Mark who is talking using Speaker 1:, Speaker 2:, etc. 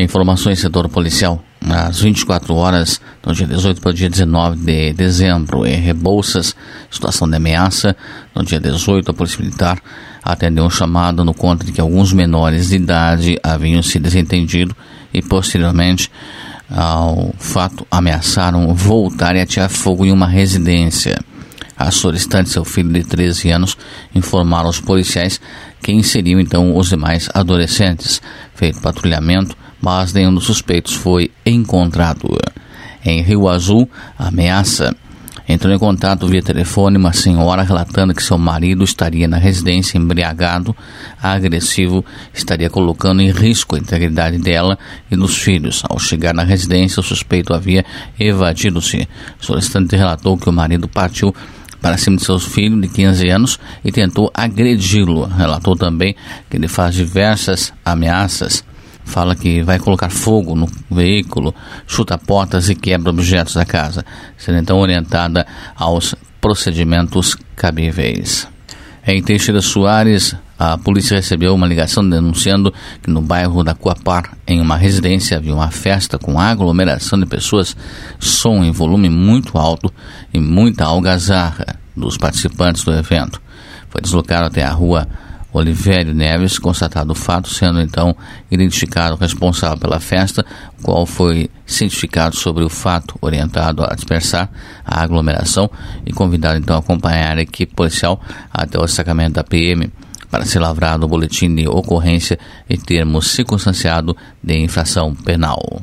Speaker 1: Informações setor policial. Às 24 horas, do dia 18 para o dia 19 de dezembro, em Rebouças, situação de ameaça. No dia 18, a Polícia Militar atendeu um chamado no conta de que alguns menores de idade haviam se desentendido e, posteriormente, ao fato, ameaçaram voltar e atirar fogo em uma residência. A solicitante seu filho de 13 anos informaram aos policiais que inseriam então os demais adolescentes. Feito patrulhamento, mas nenhum dos suspeitos foi encontrado. Em Rio Azul, ameaça. Entrou em contato via telefone uma senhora relatando que seu marido estaria na residência embriagado, agressivo, estaria colocando em risco a integridade dela e dos filhos. Ao chegar na residência, o suspeito havia evadido-se. O solicitante relatou que o marido partiu para cima de seus filhos de 15 anos e tentou agredi-lo. Relatou também que ele faz diversas ameaças fala que vai colocar fogo no veículo, chuta portas e quebra objetos da casa, sendo então orientada aos procedimentos cabíveis. Em Teixeira Soares, a polícia recebeu uma ligação denunciando que no bairro da Coapar, em uma residência, havia uma festa com aglomeração de pessoas, som em volume muito alto e muita algazarra dos participantes do evento. Foi deslocado até a rua Olivério Neves, constatado o fato, sendo então identificado o responsável pela festa, qual foi cientificado sobre o fato, orientado a dispersar a aglomeração e convidado então a acompanhar a equipe policial até o destacamento da PM para ser lavrado o boletim de ocorrência em termos circunstanciado de infração penal.